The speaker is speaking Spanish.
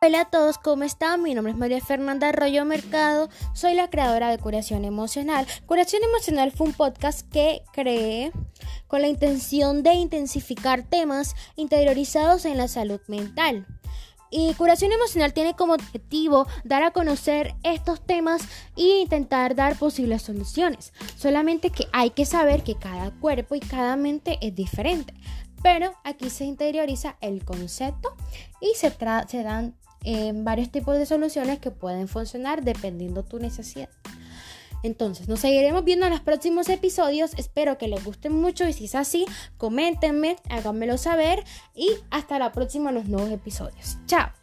Hola a todos, ¿cómo están? Mi nombre es María Fernanda Arroyo Mercado, soy la creadora de Curación Emocional. Curación Emocional fue un podcast que creé con la intención de intensificar temas interiorizados en la salud mental. Y curación emocional tiene como objetivo dar a conocer estos temas e intentar dar posibles soluciones. Solamente que hay que saber que cada cuerpo y cada mente es diferente. Pero aquí se interioriza el concepto y se, se dan varios tipos de soluciones que pueden funcionar dependiendo tu necesidad. Entonces, nos seguiremos viendo en los próximos episodios. Espero que les gusten mucho y si es así, coméntenme, háganmelo saber y hasta la próxima en los nuevos episodios. Chao.